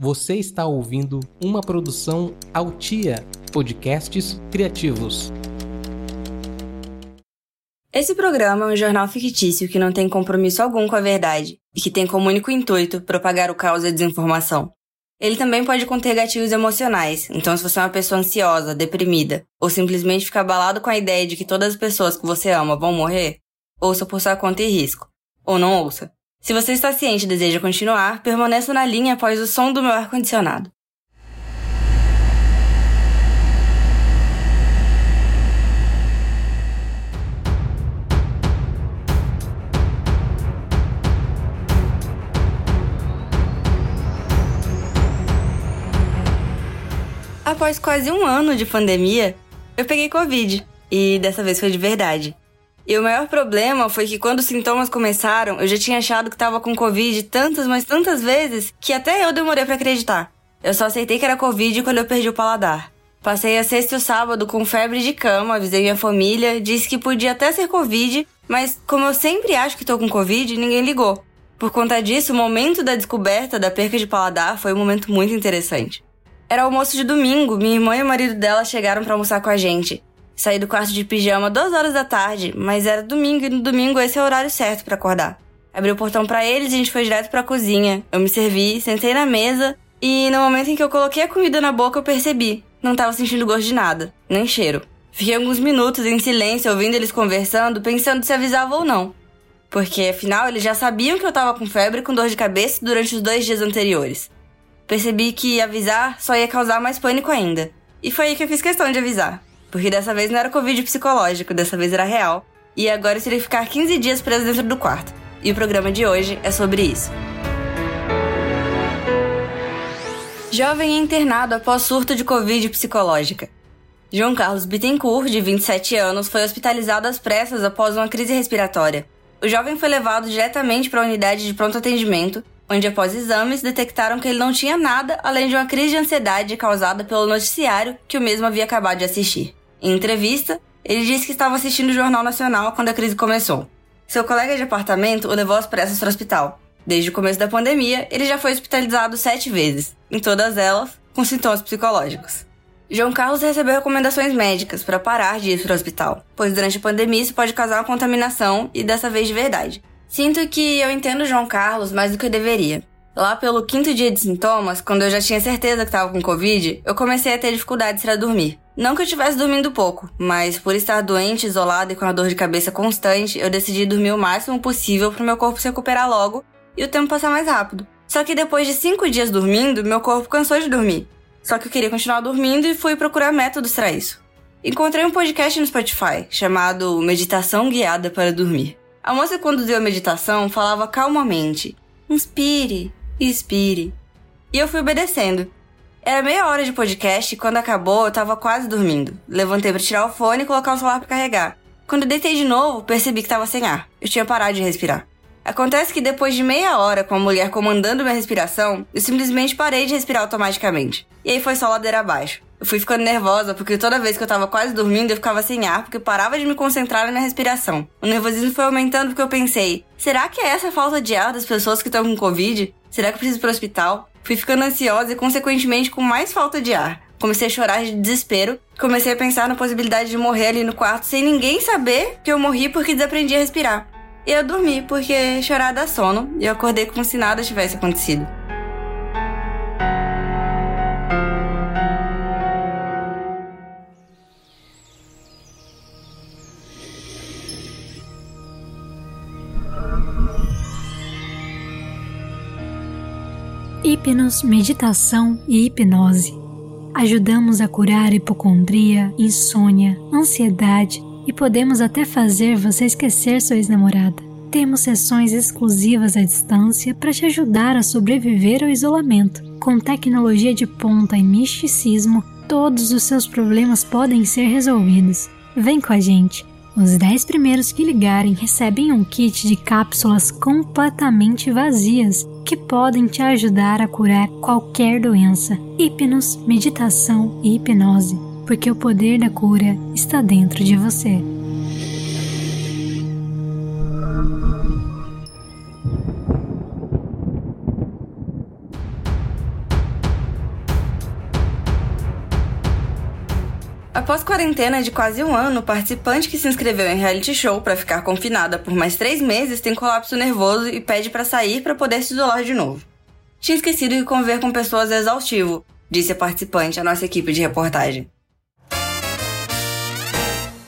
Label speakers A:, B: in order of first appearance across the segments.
A: Você está ouvindo uma produção Altia Podcasts Criativos.
B: Esse programa é um jornal fictício que não tem compromisso algum com a verdade e que tem como único intuito propagar o caos e a desinformação. Ele também pode conter gatilhos emocionais, então se você é uma pessoa ansiosa, deprimida, ou simplesmente fica abalado com a ideia de que todas as pessoas que você ama vão morrer, ouça por sua conta e risco. Ou não ouça. Se você está ciente e deseja continuar, permaneça na linha após o som do meu ar-condicionado. Após quase um ano de pandemia, eu peguei Covid. E dessa vez foi de verdade. E o maior problema foi que quando os sintomas começaram, eu já tinha achado que tava com Covid tantas, mas tantas vezes, que até eu demorei para acreditar. Eu só aceitei que era Covid quando eu perdi o paladar. Passei a sexta e o sábado com febre de cama, avisei minha família, disse que podia até ser Covid, mas como eu sempre acho que tô com Covid, ninguém ligou. Por conta disso, o momento da descoberta da perca de paladar foi um momento muito interessante. Era almoço de domingo, minha irmã e o marido dela chegaram para almoçar com a gente. Saí do quarto de pijama duas horas da tarde, mas era domingo e no domingo esse é o horário certo para acordar. Abri o portão para eles e a gente foi direto para a cozinha. Eu me servi, sentei na mesa e no momento em que eu coloquei a comida na boca eu percebi. Não tava sentindo gosto de nada, nem cheiro. Fiquei alguns minutos em silêncio ouvindo eles conversando, pensando se avisava ou não. Porque afinal eles já sabiam que eu tava com febre e com dor de cabeça durante os dois dias anteriores. Percebi que avisar só ia causar mais pânico ainda. E foi aí que eu fiz questão de avisar. Porque dessa vez não era Covid psicológico, dessa vez era real. E agora eu teria que ficar 15 dias preso dentro do quarto. E o programa de hoje é sobre isso. Jovem internado após surto de Covid psicológica. João Carlos Bittencourt, de 27 anos, foi hospitalizado às pressas após uma crise respiratória. O jovem foi levado diretamente para a unidade de pronto atendimento, onde após exames detectaram que ele não tinha nada além de uma crise de ansiedade causada pelo noticiário que o mesmo havia acabado de assistir. Em entrevista, ele disse que estava assistindo o Jornal Nacional quando a crise começou. Seu colega de apartamento o levou às pressas para o hospital. Desde o começo da pandemia, ele já foi hospitalizado sete vezes, em todas elas com sintomas psicológicos. João Carlos recebeu recomendações médicas para parar de ir para o hospital, pois durante a pandemia isso pode causar uma contaminação e dessa vez de verdade. Sinto que eu entendo João Carlos mais do que eu deveria. Lá pelo quinto dia de sintomas, quando eu já tinha certeza que estava com Covid, eu comecei a ter dificuldades para dormir. Não que eu estivesse dormindo pouco, mas por estar doente, isolado e com a dor de cabeça constante, eu decidi dormir o máximo possível para meu corpo se recuperar logo e o tempo passar mais rápido. Só que depois de cinco dias dormindo, meu corpo cansou de dormir. Só que eu queria continuar dormindo e fui procurar métodos para isso. Encontrei um podcast no Spotify chamado Meditação Guiada para Dormir. A moça que conduziu a meditação falava calmamente: inspire, expire. E eu fui obedecendo. Era meia hora de podcast e quando acabou eu tava quase dormindo. Levantei para tirar o fone e colocar o celular para carregar. Quando eu deitei de novo, percebi que tava sem ar. Eu tinha parado de respirar. Acontece que depois de meia hora com a mulher comandando minha respiração, eu simplesmente parei de respirar automaticamente. E aí foi só ladeira abaixo. Eu fui ficando nervosa porque toda vez que eu tava quase dormindo eu ficava sem ar porque eu parava de me concentrar na respiração. O nervosismo foi aumentando porque eu pensei: será que é essa falta de ar das pessoas que estão com Covid? Será que eu preciso ir pro hospital? Fui ficando ansiosa e, consequentemente, com mais falta de ar. Comecei a chorar de desespero. Comecei a pensar na possibilidade de morrer ali no quarto sem ninguém saber que eu morri porque desaprendi a respirar. E eu dormi porque chorar dá sono e eu acordei como se nada tivesse acontecido.
C: Hipnos, meditação e hipnose. Ajudamos a curar hipocondria, insônia, ansiedade e podemos até fazer você esquecer sua ex-namorada. Temos sessões exclusivas à distância para te ajudar a sobreviver ao isolamento. Com tecnologia de ponta e misticismo, todos os seus problemas podem ser resolvidos. Vem com a gente! Os 10 primeiros que ligarem recebem um kit de cápsulas completamente vazias que podem te ajudar a curar qualquer doença. Hipnos, meditação e hipnose, porque o poder da cura está dentro de você.
B: Quarentena de quase um ano, participante que se inscreveu em reality show para ficar confinada por mais três meses tem colapso nervoso e pede para sair para poder se isolar de novo. Tinha esquecido que conviver com pessoas é exaustivo, disse a participante à nossa equipe de reportagem.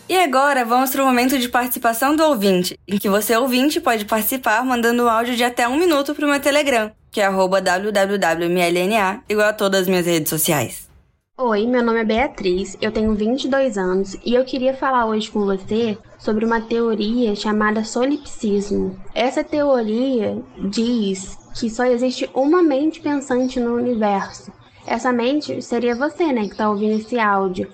B: E agora vamos para o momento de participação do ouvinte, em que você ouvinte pode participar mandando um áudio de até um minuto para o meu Telegram, que é www.mlna, igual a todas as minhas redes sociais.
D: Oi, meu nome é Beatriz, eu tenho 22 anos e eu queria falar hoje com você sobre uma teoria chamada solipsismo. Essa teoria diz que só existe uma mente pensante no universo. Essa mente seria você, né, que está ouvindo esse áudio.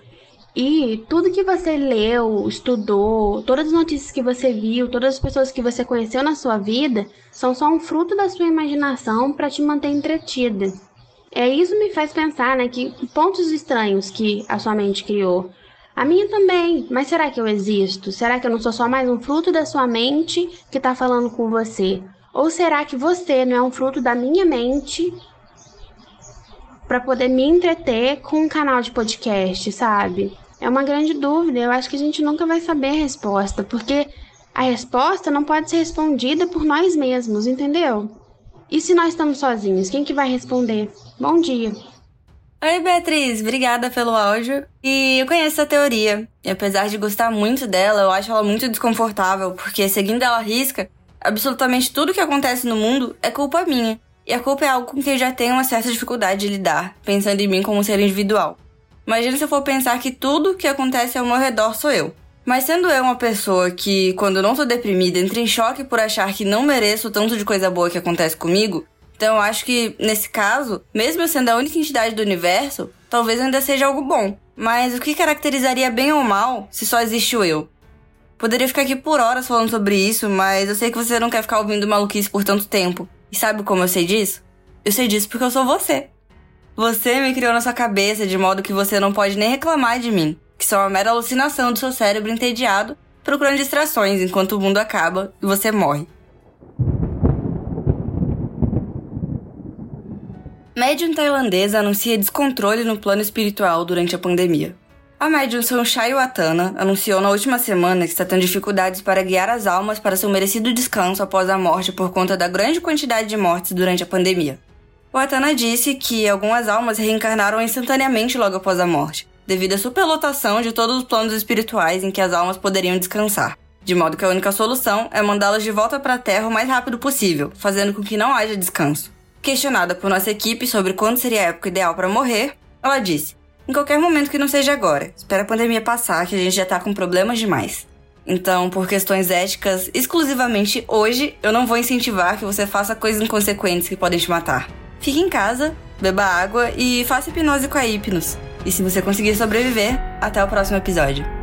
D: E tudo que você leu, estudou, todas as notícias que você viu, todas as pessoas que você conheceu na sua vida, são só um fruto da sua imaginação para te manter entretida. É isso me faz pensar, né, que pontos estranhos que a sua mente criou. A minha também, mas será que eu existo? Será que eu não sou só mais um fruto da sua mente que está falando com você? Ou será que você não é um fruto da minha mente para poder me entreter com um canal de podcast, sabe? É uma grande dúvida. Eu acho que a gente nunca vai saber a resposta, porque a resposta não pode ser respondida por nós mesmos, entendeu? E se nós estamos sozinhos, quem que vai responder? Bom dia.
B: Oi, Beatriz, obrigada pelo áudio. E eu conheço a teoria. E apesar de gostar muito dela, eu acho ela muito desconfortável, porque seguindo ela risca, absolutamente tudo que acontece no mundo é culpa minha. E a culpa é algo com que eu já tenho uma certa dificuldade de lidar, pensando em mim como um ser individual. Imagina se eu for pensar que tudo que acontece ao meu redor sou eu. Mas sendo eu uma pessoa que, quando não tô deprimida, entra em choque por achar que não mereço tanto de coisa boa que acontece comigo, então eu acho que, nesse caso, mesmo eu sendo a única entidade do universo, talvez ainda seja algo bom. Mas o que caracterizaria bem ou mal se só existe o eu? Poderia ficar aqui por horas falando sobre isso, mas eu sei que você não quer ficar ouvindo maluquice por tanto tempo. E sabe como eu sei disso? Eu sei disso porque eu sou você. Você me criou na sua cabeça de modo que você não pode nem reclamar de mim que são a mera alucinação do seu cérebro entediado, procurando distrações enquanto o mundo acaba e você morre. Médium tailandesa anuncia descontrole no plano espiritual durante a pandemia. A médium Sonchai Watana anunciou na última semana que está tendo dificuldades para guiar as almas para seu merecido descanso após a morte por conta da grande quantidade de mortes durante a pandemia. Watana disse que algumas almas reencarnaram instantaneamente logo após a morte, devido à superlotação de todos os planos espirituais em que as almas poderiam descansar. De modo que a única solução é mandá-las de volta para a Terra o mais rápido possível, fazendo com que não haja descanso. Questionada por nossa equipe sobre quando seria a época ideal para morrer, ela disse: Em qualquer momento que não seja agora. Espera a pandemia passar, que a gente já tá com problemas demais. Então, por questões éticas, exclusivamente hoje, eu não vou incentivar que você faça coisas inconsequentes que podem te matar. Fique em casa, beba água e faça hipnose com a Hipnos. E se você conseguir sobreviver, até o próximo episódio.